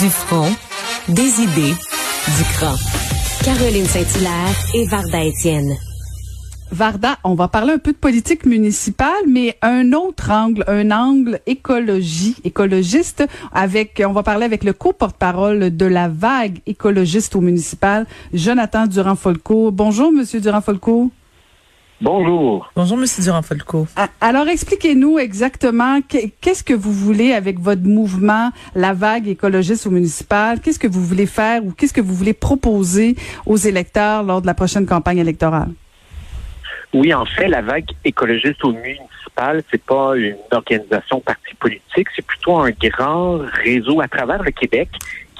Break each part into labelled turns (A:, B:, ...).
A: Du front, des idées, du cran. Caroline Saint-Hilaire et Varda Étienne.
B: Varda, on va parler un peu de politique municipale, mais un autre angle, un angle écologie, écologiste, avec, on va parler avec le co-porte-parole de la vague écologiste au municipal, Jonathan Durand-Folco. Bonjour, Monsieur Durand-Folco.
C: Bonjour.
D: Bonjour, Monsieur Durand-Folco.
B: Ah, alors, expliquez-nous exactement qu'est-ce que vous voulez avec votre mouvement, la vague écologiste au municipal? Qu'est-ce que vous voulez faire ou qu'est-ce que vous voulez proposer aux électeurs lors de la prochaine campagne électorale?
C: Oui, en fait, la vague écologiste au municipal, c'est pas une organisation parti politique, c'est plutôt un grand réseau à travers le Québec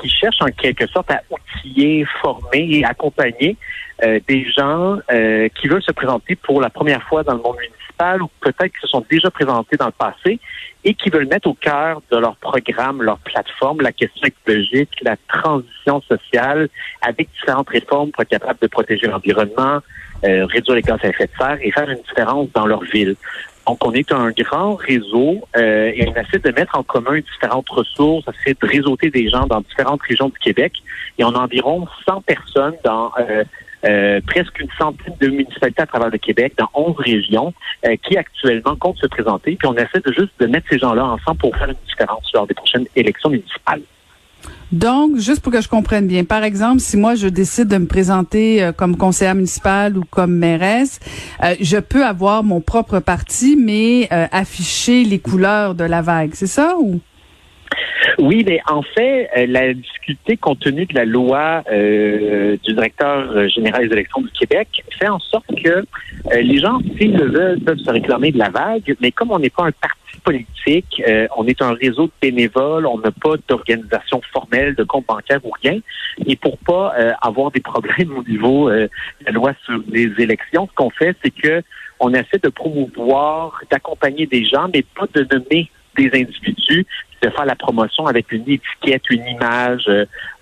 C: qui cherche en quelque sorte à outiller, former et accompagner euh, des gens euh, qui veulent se présenter pour la première fois dans le monde municipal ou peut-être qui se sont déjà présentés dans le passé et qui veulent mettre au cœur de leur programme, leur plateforme, la question écologique, la transition sociale avec différentes réformes pour être capable de protéger l'environnement, euh, réduire les gaz à effet de serre et faire une différence dans leur ville. Donc, on est un grand réseau euh, et on essaie de mettre en commun différentes ressources, on essaie de réseauter des gens dans différentes régions du Québec. Et on a environ 100 personnes dans euh, presque une centaine de municipalités à travers le Québec, dans 11 régions, qui actuellement comptent se présenter. Puis on essaie de juste de mettre ces gens-là ensemble pour faire une différence lors des prochaines élections municipales.
B: Donc, juste pour que je comprenne bien, par exemple, si moi je décide de me présenter euh, comme conseillère municipale ou comme mairesse, euh, je peux avoir mon propre parti, mais euh, afficher les couleurs de la vague, c'est ça ou?
C: Oui, mais en fait, la difficulté compte tenu de la loi du directeur général des élections du Québec fait en sorte que les gens, s'ils le veulent, peuvent se réclamer de la vague, mais comme on n'est pas un parti politique. Euh, on est un réseau de bénévoles. On n'a pas d'organisation formelle, de compte bancaire ou rien. Et pour pas euh, avoir des problèmes au niveau euh, de la loi sur les élections, ce qu'on fait, c'est que on essaie de promouvoir, d'accompagner des gens, mais pas de nommer des individus, de faire la promotion avec une étiquette, une image,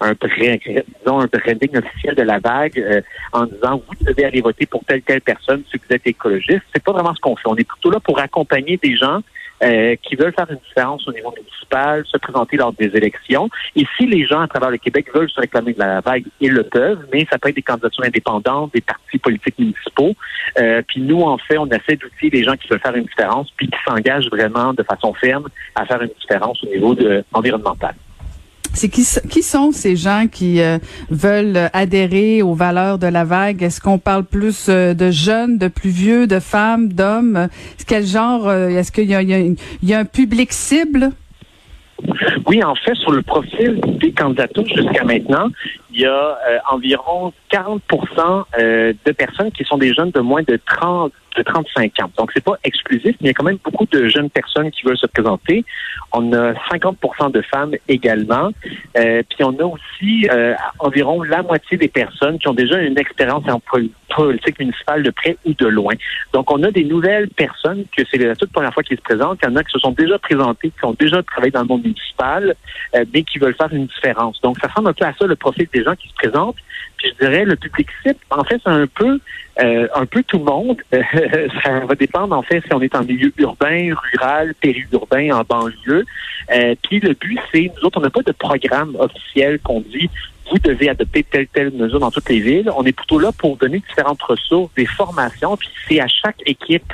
C: un, disons, un branding officiel de la vague en disant vous devez aller voter pour telle telle personne si vous êtes écologiste. C'est pas vraiment ce qu'on fait. On est plutôt là pour accompagner des gens euh, qui veulent faire une différence au niveau municipal, se présenter lors des élections. Et si les gens à travers le Québec veulent se réclamer de la vague, ils le peuvent, mais ça peut être des candidatures indépendantes, des partis politiques municipaux. Euh, puis nous, en fait, on essaie d'outiller les gens qui veulent faire une différence, puis qui s'engagent vraiment de façon ferme à faire une différence au niveau de, environnemental.
B: C'est qui, qui sont ces gens qui euh, veulent adhérer aux valeurs de la vague? Est-ce qu'on parle plus euh, de jeunes, de plus vieux, de femmes, d'hommes? Quel genre? Euh, est-ce qu'il y, y a, un public cible?
C: Oui, en fait, sur le profil des candidatures jusqu'à maintenant, il y a environ 40 de personnes qui sont des jeunes de moins de 30 de 35 ans. Donc, c'est pas exclusif, mais il y a quand même beaucoup de jeunes personnes qui veulent se présenter. On a 50% de femmes également. Euh, puis on a aussi euh, environ la moitié des personnes qui ont déjà une expérience en politique municipale de près ou de loin. Donc, on a des nouvelles personnes que c'est la toute première fois qu'ils se présentent. Il y en a qui se sont déjà présentés, qui ont déjà travaillé dans le monde municipal, euh, mais qui veulent faire une différence. Donc, ça ressemble un peu à ça, le profil des gens qui se présentent. Puis je dirais, le public cible, en fait, c'est un peu euh, un peu tout le monde. ça va dépendre, en fait, si on est en milieu urbain, rural, périurbain, en banlieue. Euh, puis le but, c'est, nous autres, on n'a pas de programme officiel qu'on dit vous devez adopter telle telle mesure dans toutes les villes. On est plutôt là pour donner différentes ressources, des formations, puis c'est à chaque équipe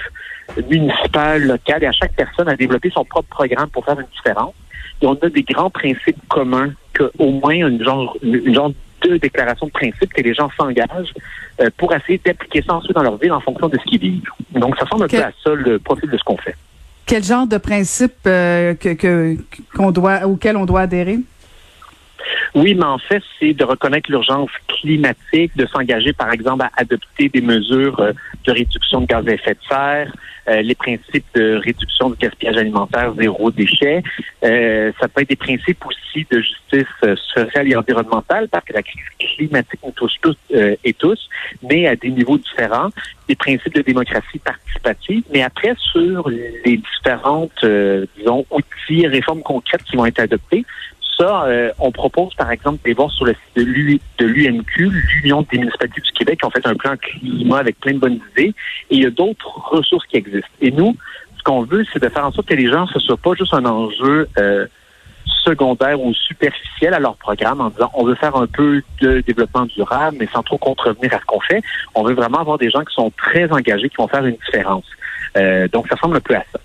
C: municipale, locale et à chaque personne à développer son propre programme pour faire une différence. On a des grands principes communs qu'au moins une genre, une genre deux déclarations de principe que les gens s'engagent euh, pour essayer d'appliquer ça ensuite dans leur ville en fonction de ce qu'ils vivent. Donc, ça ressemble un peu à ça le profil de ce qu'on fait.
B: Quel genre de principe euh, que, qu'on doit, auquel on doit adhérer?
C: Oui, mais en fait, c'est de reconnaître l'urgence climatique, de s'engager, par exemple, à adopter des mesures euh, de réduction de gaz à effet de serre, euh, les principes de réduction du gaspillage alimentaire, zéro déchet. Euh, ça peut être des principes aussi de justice sociale et environnementale, parce que la crise climatique nous touche tous et tous, mais à des niveaux différents. Des principes de démocratie participative, mais après, sur les différentes, disons, outils, réformes concrètes qui vont être adoptées, ça, euh, on propose par exemple des voir sur le site de l'UMQ, l'Union des municipalités du Québec, qui ont fait un plan climat avec plein de bonnes idées, et il y a d'autres ressources qui existent. Et nous, ce qu'on veut, c'est de faire en sorte que les gens, ce soit pas juste un enjeu euh, secondaire ou superficielle à leur programme en disant on veut faire un peu de développement durable, mais sans trop contrevenir à ce qu'on fait. On veut vraiment avoir des gens qui sont très engagés, qui vont faire une différence. Euh, donc, ça ressemble un peu à ça.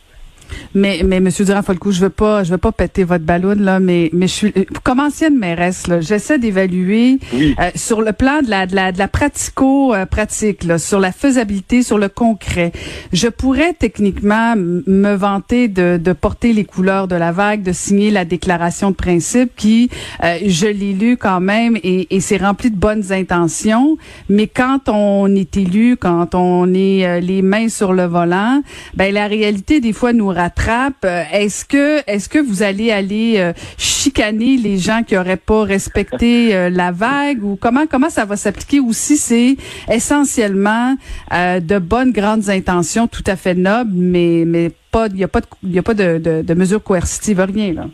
B: Mais, mais Monsieur Durand-Folcou, je veux pas, je veux pas péter votre ballon là, mais, mais je suis, comme ancienne mairesse là, j'essaie d'évaluer euh, sur le plan de la, de la, de la pratico-pratique, là, sur la faisabilité, sur le concret. Je pourrais techniquement me vanter de, de porter les couleurs de la vague, de signer la déclaration de principe qui, euh, je l'ai lu quand même et, et c'est rempli de bonnes intentions. Mais quand on est élu, quand on est euh, les mains sur le volant, ben la réalité des fois nous rattrape. Euh, est-ce que est-ce que vous allez aller euh, chicaner les gens qui auraient pas respecté euh, la vague ou comment comment ça va s'appliquer ou si c'est essentiellement de bonnes grandes intentions tout à fait nobles mais mais pas il y a pas il y a pas de, de, de mesures coercitives rien là?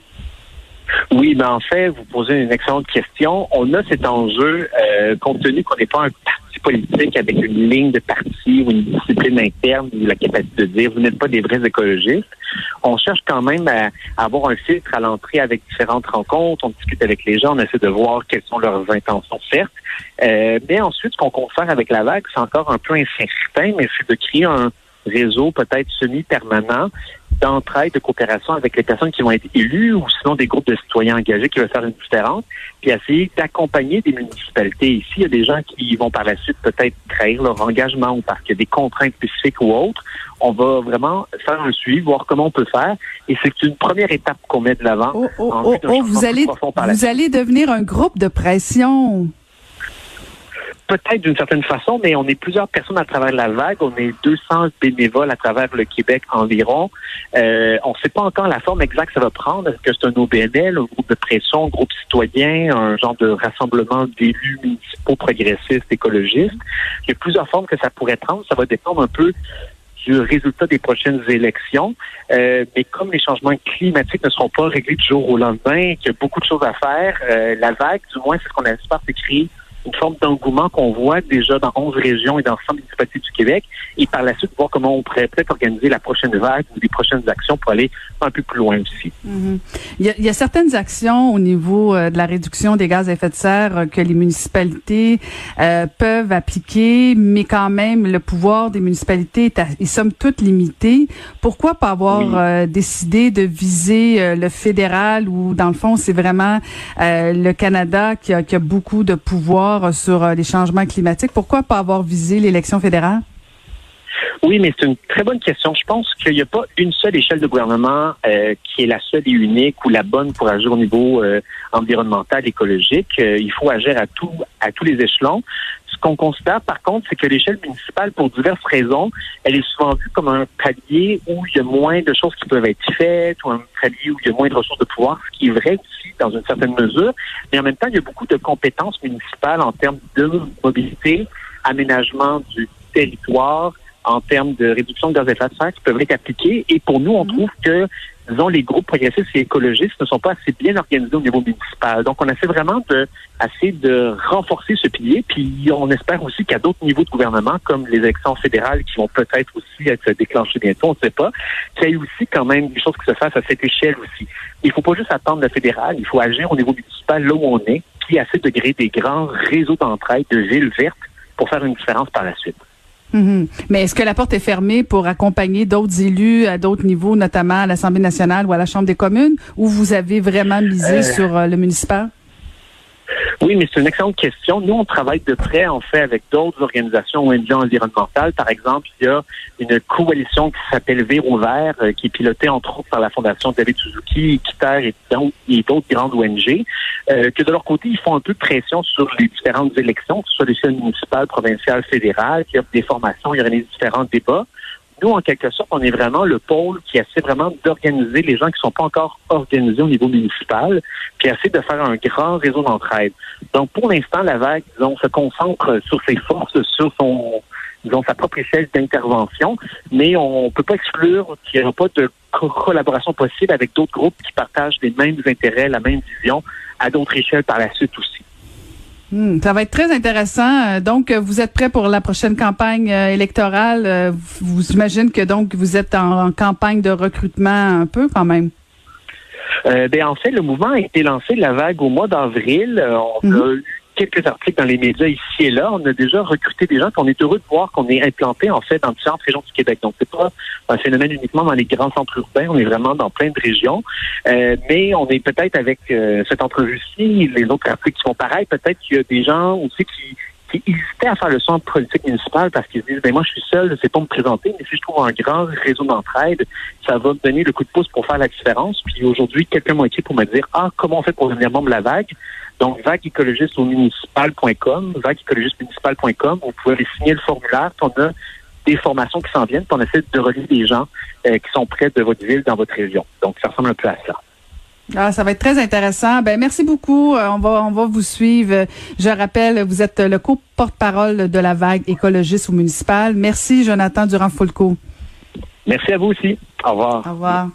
C: Oui, mais en fait, vous posez une excellente question. On a cet enjeu, euh, compte tenu qu'on n'est pas un parti politique avec une ligne de parti ou une discipline interne ou la capacité de dire vous n'êtes pas des vrais écologistes. On cherche quand même à, avoir un filtre à l'entrée avec différentes rencontres. On discute avec les gens, on essaie de voir quelles sont leurs intentions, certes. Euh, mais ensuite, ce qu'on compte faire avec la vague, c'est encore un peu incertain, mais c'est de créer un réseau peut-être semi-permanent d'entraide, de coopération avec les personnes qui vont être élues ou sinon des groupes de citoyens engagés qui veulent faire une différence, puis essayer d'accompagner des municipalités. Ici, il y a des gens qui vont par la suite peut-être trahir leur engagement ou parce qu'il y a des contraintes spécifiques ou autres. On va vraiment faire un suivi, voir comment on peut faire. Et c'est une première étape qu'on met de l'avant.
B: Oh, oh, oh, oh vous allez, vous allez devenir un groupe de pression
C: peut-être d'une certaine façon, mais on est plusieurs personnes à travers la vague. On est 200 bénévoles à travers le Québec environ. Euh, on ne sait pas encore la forme exacte que ça va prendre. Est-ce que c'est un OBNL, un groupe de pression, un groupe citoyen, un genre de rassemblement d'élus municipaux progressistes, écologistes? Il y a plusieurs formes que ça pourrait prendre. Ça va dépendre un peu du résultat des prochaines élections. Euh, mais comme les changements climatiques ne seront pas réglés du jour au lendemain, qu'il y a beaucoup de choses à faire, euh, la vague, du moins, c'est ce qu'on espère, c'est créer une forme d'engouement qu'on voit déjà dans 11 régions et dans 100 municipalités du Québec, et par la suite voir comment on pourrait peut-être organiser la prochaine vague ou des prochaines actions pour aller un peu plus loin aussi.
B: Mm-hmm. il, y a, il, y a, certaines actions au niveau euh, de la réduction des gaz à effet de serre euh, que les municipalités euh, peuvent appliquer, mais quand même le pouvoir des municipalités est, à, somme toute limité. Pourquoi pas avoir décidé de viser le fédéral ou dans le fond c'est vraiment le Canada qui a, qui a beaucoup de pouvoir sur euh, les changements climatiques. Pourquoi pas avoir visé l'élection fédérale?
C: Oui, mais c'est une très bonne question. Je pense qu'il n'y a pas une seule échelle de gouvernement euh, qui est la seule et unique ou la bonne pour agir au niveau euh, environnemental, écologique. il faut agir à tout, à tous les échelons. Ce qu'on constate, par contre, c'est que l'échelle municipale, pour diverses raisons, elle est souvent vue comme un palier où il y a moins de choses qui peuvent être faites ou un palier où il y a moins de ressources de pouvoir, ce qui est vrai aussi dans une certaine mesure. Mais en même temps, il y a beaucoup de compétences municipales en termes de mobilité, aménagement du territoire, en termes de réduction de gaz à effet de serre qui peuvent être appliquées. Et pour nous, on mhm. trouve que, disons, les groupes progressistes et écologistes ne sont pas assez bien organisés au niveau municipal. Donc, on essaie vraiment de, assez de renforcer ce pilier. Puis, on espère aussi qu'à d'autres niveaux de gouvernement, comme les élections fédérales qui vont peut-être aussi être déclenchées bientôt, on ne sait pas, qu'il y ait aussi quand même des choses qui se fassent à cette échelle aussi. Il ne faut pas juste attendre le fédéral, il faut agir au niveau municipal là où on est, puis essayer de créer des grands réseaux d'entraide de villes vertes pour faire une différence par la suite.
B: Mhm. Mais est-ce que la porte est fermée pour accompagner d'autres élus à d'autres niveaux, notamment à l'Assemblée nationale ou à la Chambre des communes, ou vous avez vraiment misé euh. sur euh, le municipal?
C: Oui, mais c'est une excellente question. Nous, on travaille de près, en fait, avec d'autres organisations ONG environnementales. Par exemple, il y a une coalition qui s'appelle Véro Vert, euh, qui est pilotée, entre autres, par la Fondation David Suzuki, Équiterre et d'autres grandes ONG, euh, que de leur côté, ils font un peu de pression sur les différentes élections, que ce soit l'échelle municipale, provinciale, fédérale, qui offrent des formations, il y a des différents débats nous, en quelque sorte, on est vraiment le pôle qui essaie vraiment d'organiser les gens qui ne sont pas encore organisés au niveau municipal, puis essaie de faire un grand réseau d'entraide. Donc, pour l'instant, la vague, disons, se concentre sur ses forces, sur son, disons, sa propre échelle d'intervention, mais on ne peut pas exclure qu'il n'y aura pas de collaboration possible avec d'autres groupes qui partagent les mêmes intérêts, la même vision, à d'autres échelles par la suite aussi.
B: Hmm, ça va être très intéressant. Euh, donc, euh, vous êtes prêt pour la prochaine campagne euh, électorale? Vous imaginez que donc vous êtes en, campagne de recrutement un peu quand même?
C: Euh, ben, en fait, le mouvement a été lancé la vague au mois d'avril. On
B: Mhm.
C: a eu quelques articles dans les médias ici et là. On a déjà recruté des gens. puis On est heureux de voir qu'on est implanté en fait dans différentes régions du Québec. Donc c'est pas un phénomène uniquement dans les grands centres urbains. On est vraiment dans plein de régions. Euh, mais on est peut-être avec euh, cette entrevue-ci, les autres articles qui font pareil. Peut-être qu'il y a des gens aussi qui qui hésitaient à faire le centre politique municipal parce qu'ils se disent, ben moi, je suis seul, je sais pas me présenter, mais si je trouve un grand réseau d'entraide, ça va me donner le coup de pouce pour faire la différence. Puis aujourd'hui, quelqu'un m'a écrit pour me dire, ah, comment on fait pour devenir membre de la vague? Donc, vagueécologiste au municipal.com, vagueécologiste-municipal.com, vous pouvez aller signer le formulaire, on a des formations qui s'en viennent, puis on essaie de relier des gens euh, qui sont près de votre ville, dans votre région. Donc, ça ressemble un peu à ça.
B: Ah, ça va être très intéressant. Ben merci beaucoup. Euh, on va on va vous suivre. Je rappelle, vous êtes le co-porte-parole de la vague écologiste au municipal. Merci Jonathan Durand Foulco.
C: Merci à vous aussi. Au revoir.
B: Au revoir.